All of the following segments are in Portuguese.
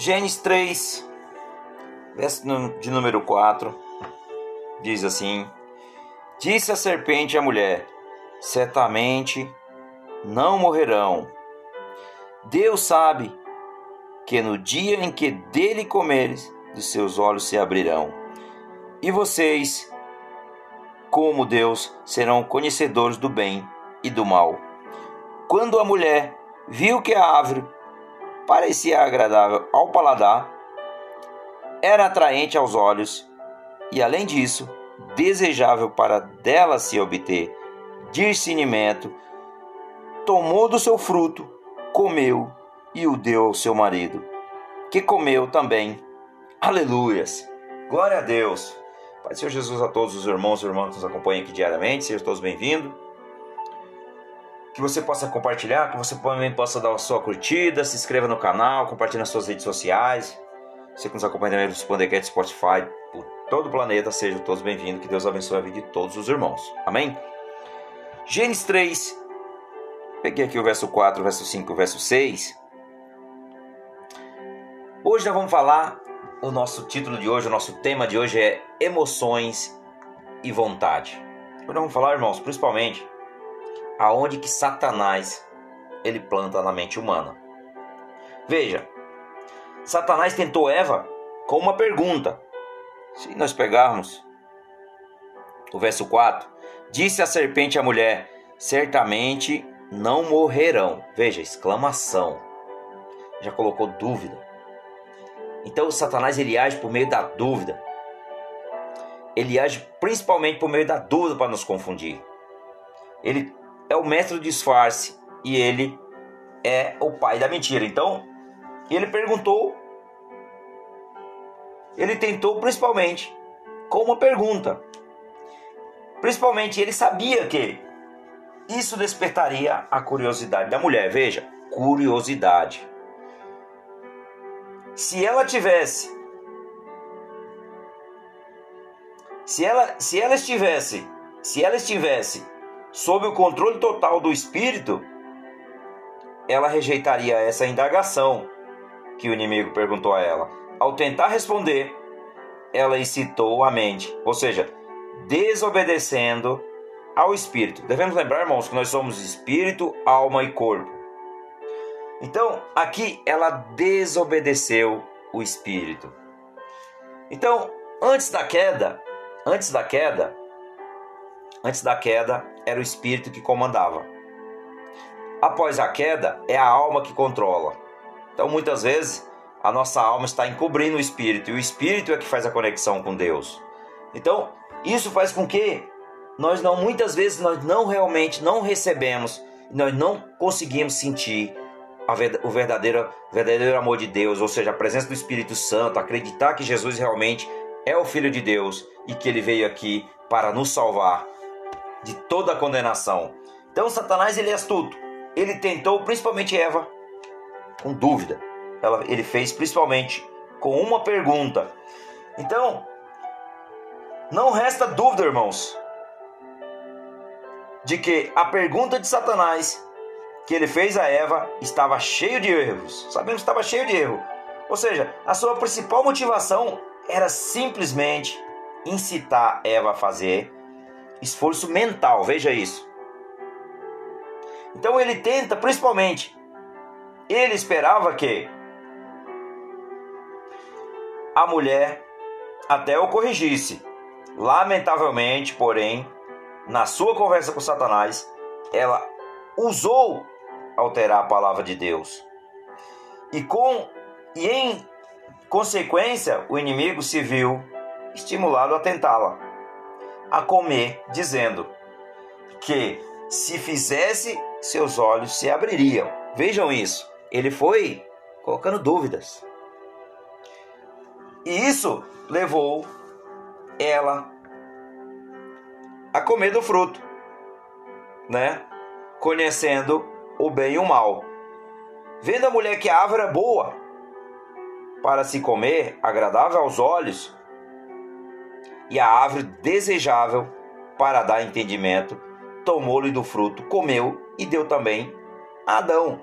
Gênesis 3, verso de número 4, diz assim: Disse a serpente à mulher: Certamente não morrerão. Deus sabe que no dia em que dele comeres, dos seus olhos se abrirão. E vocês, como Deus, serão conhecedores do bem e do mal. Quando a mulher viu que a árvore parecia agradável ao paladar, era atraente aos olhos e, além disso, desejável para dela se obter discernimento, tomou do seu fruto, comeu e o deu ao seu marido, que comeu também. Aleluias! Glória a Deus! Pai Senhor Jesus a todos os irmãos e irmãs que nos acompanham aqui diariamente, sejam todos bem-vindos que você possa compartilhar, que você também possa dar a sua curtida, se inscreva no canal, compartilhe nas suas redes sociais. Você que nos acompanha também no Spotify, por todo o planeta, sejam todos bem-vindos. Que Deus abençoe a vida de todos os irmãos. Amém? Gênesis 3, peguei aqui o verso 4, o verso 5, o verso 6. Hoje nós vamos falar, o nosso título de hoje, o nosso tema de hoje é emoções e vontade. Hoje nós vamos falar, irmãos, principalmente aonde que Satanás ele planta na mente humana. Veja, Satanás tentou Eva com uma pergunta. Se nós pegarmos o verso 4, disse a serpente à mulher: certamente não morrerão. Veja, exclamação. Já colocou dúvida. Então Satanás ele age por meio da dúvida. Ele age principalmente por meio da dúvida para nos confundir. Ele é o mestre do disfarce e ele é o pai da mentira. Então, ele perguntou, ele tentou principalmente com uma pergunta. Principalmente ele sabia que isso despertaria a curiosidade da mulher. Veja, curiosidade. Se ela tivesse se ela se ela estivesse se ela estivesse sob o controle total do espírito, ela rejeitaria essa indagação que o inimigo perguntou a ela. Ao tentar responder, ela incitou a mente, ou seja, desobedecendo ao espírito. Devemos lembrar, irmãos, que nós somos espírito, alma e corpo. Então, aqui ela desobedeceu o espírito. Então, antes da queda, antes da queda, Antes da queda, era o espírito que comandava. Após a queda, é a alma que controla. Então, muitas vezes, a nossa alma está encobrindo o espírito e o espírito é que faz a conexão com Deus. Então, isso faz com que nós não muitas vezes nós não realmente não recebemos, nós não conseguimos sentir o verdadeiro, verdadeiro amor de Deus, ou seja, a presença do Espírito Santo, acreditar que Jesus realmente é o Filho de Deus e que ele veio aqui para nos salvar de toda a condenação. Então Satanás ele é astuto. Ele tentou principalmente Eva com dúvida. Ela, ele fez principalmente com uma pergunta. Então, não resta dúvida, irmãos, de que a pergunta de Satanás que ele fez a Eva estava cheio de erros. Sabemos que estava cheio de erro. Ou seja, a sua principal motivação era simplesmente incitar Eva a fazer esforço mental, veja isso. Então ele tenta, principalmente, ele esperava que a mulher até o corrigisse. Lamentavelmente, porém, na sua conversa com Satanás, ela usou alterar a palavra de Deus. E com e em consequência, o inimigo se viu estimulado a tentá-la a comer, dizendo que se fizesse, seus olhos se abririam. Vejam isso. Ele foi colocando dúvidas. E isso levou ela a comer do fruto, né? Conhecendo o bem e o mal. Vendo a mulher que a árvore é boa para se comer, agradável aos olhos, e a árvore desejável para dar entendimento, tomou-lhe do fruto, comeu e deu também a Adão.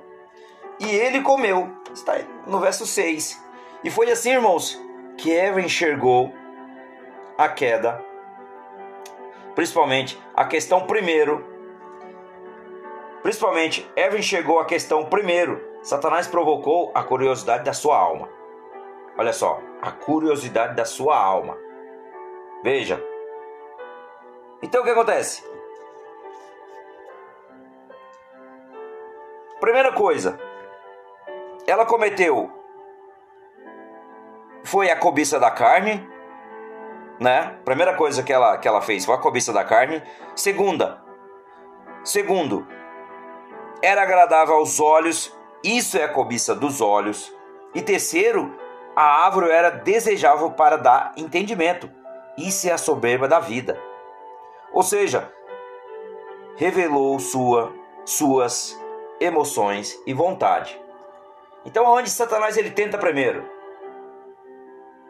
E ele comeu, está no verso 6. E foi assim, irmãos, que Eva enxergou a queda, principalmente a questão primeiro, principalmente Eva enxergou a questão primeiro. Satanás provocou a curiosidade da sua alma. Olha só, a curiosidade da sua alma. Veja. Então o que acontece? Primeira coisa, ela cometeu foi a cobiça da carne, né? Primeira coisa que ela, que ela fez foi a cobiça da carne. Segunda, segundo, era agradável aos olhos, isso é a cobiça dos olhos. E terceiro, a árvore era desejável para dar entendimento, isso é a soberba da vida. Ou seja, revelou sua, suas emoções e vontade. Então, aonde Satanás ele tenta primeiro?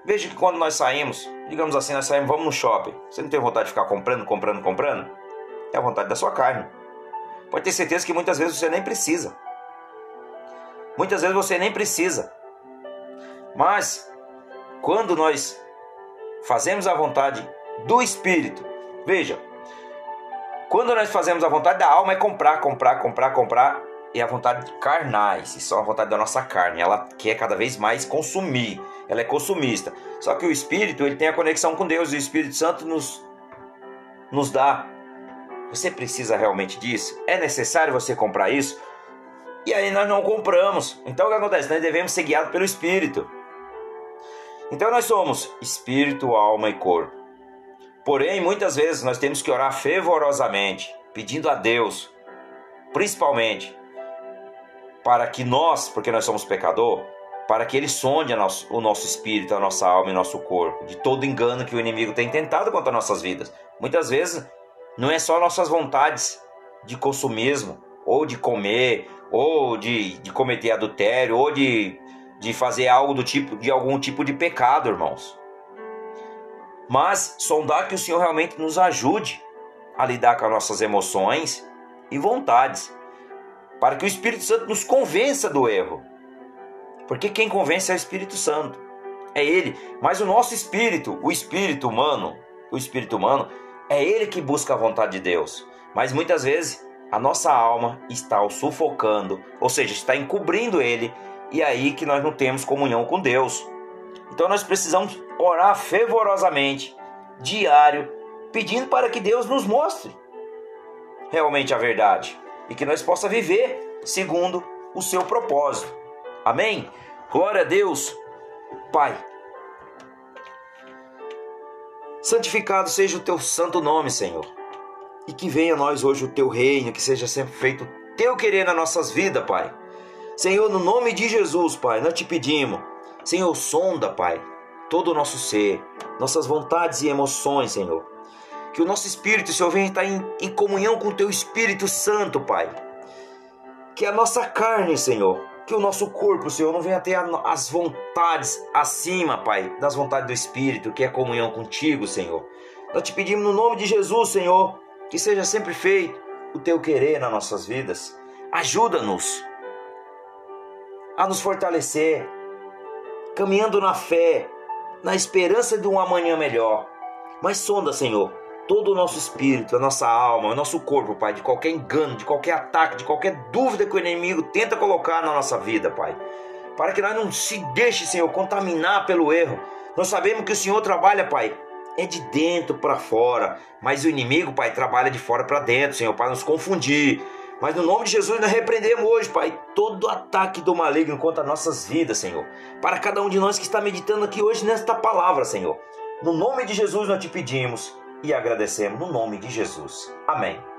Veja que quando nós saímos, digamos assim, nós saímos, vamos no shopping. Você não tem vontade de ficar comprando, comprando, comprando? É a vontade da sua carne. Pode ter certeza que muitas vezes você nem precisa. Muitas vezes você nem precisa. Mas quando nós fazemos a vontade do Espírito, veja, quando nós fazemos a vontade da alma é comprar, comprar, comprar, comprar, e a vontade carnais, isso é a vontade da nossa carne, ela quer cada vez mais consumir, ela é consumista. Só que o Espírito, ele tem a conexão com Deus, e o Espírito Santo nos, nos dá. Você precisa realmente disso? É necessário você comprar isso? E aí nós não compramos. Então o que acontece? Nós devemos ser guiados pelo Espírito. Então nós somos espírito, alma e corpo. Porém, muitas vezes nós temos que orar fervorosamente, pedindo a Deus, principalmente, para que nós, porque nós somos pecador, para que ele sonde o nosso espírito, a nossa alma e nosso corpo, de todo engano que o inimigo tem tentado contra nossas vidas. Muitas vezes não é só nossas vontades de consumismo, ou de comer, ou de, de cometer adultério, ou de, de fazer algo do tipo de algum tipo de pecado, irmãos. Mas sondar que o Senhor realmente nos ajude a lidar com as nossas emoções e vontades para que o Espírito Santo nos convença do erro. Porque quem convence é o Espírito Santo. É ele, mas o nosso espírito, o espírito humano, o espírito humano é ele que busca a vontade de Deus. Mas muitas vezes a nossa alma está o sufocando, ou seja, está encobrindo ele, e aí que nós não temos comunhão com Deus. Então nós precisamos orar fervorosamente, diário, pedindo para que Deus nos mostre realmente a verdade e que nós possa viver segundo o seu propósito. Amém? Glória a Deus. Pai, santificado seja o teu santo nome, Senhor. E que venha a nós hoje o teu reino, que seja sempre feito teu querer nas nossas vidas, Pai. Senhor, no nome de Jesus, Pai, nós te pedimos. Senhor, sonda, Pai, todo o nosso ser, nossas vontades e emoções, Senhor que o nosso espírito, Senhor, venha estar em, em comunhão com o Teu Espírito Santo, Pai. Que a nossa carne, Senhor, que o nosso corpo, Senhor, não venha ter as vontades acima, Pai, das vontades do Espírito, que é comunhão contigo, Senhor. Nós te pedimos no nome de Jesus, Senhor, que seja sempre feito o teu querer nas nossas vidas. Ajuda-nos a nos fortalecer, caminhando na fé, na esperança de um amanhã melhor. Mas sonda, Senhor, todo o nosso espírito, a nossa alma, o nosso corpo, Pai, de qualquer engano, de qualquer ataque, de qualquer dúvida que o inimigo tenta colocar na nossa vida, Pai. Para que nós não se deixe, Senhor, contaminar pelo erro. Nós sabemos que o Senhor trabalha, Pai, é de dentro para fora, mas o inimigo, Pai, trabalha de fora para dentro, Senhor, para nos confundir. Mas no nome de Jesus nós repreendemos hoje, Pai, todo ataque do maligno contra nossas vidas, Senhor. Para cada um de nós que está meditando aqui hoje nesta palavra, Senhor. No nome de Jesus nós te pedimos e agradecemos no nome de Jesus. Amém.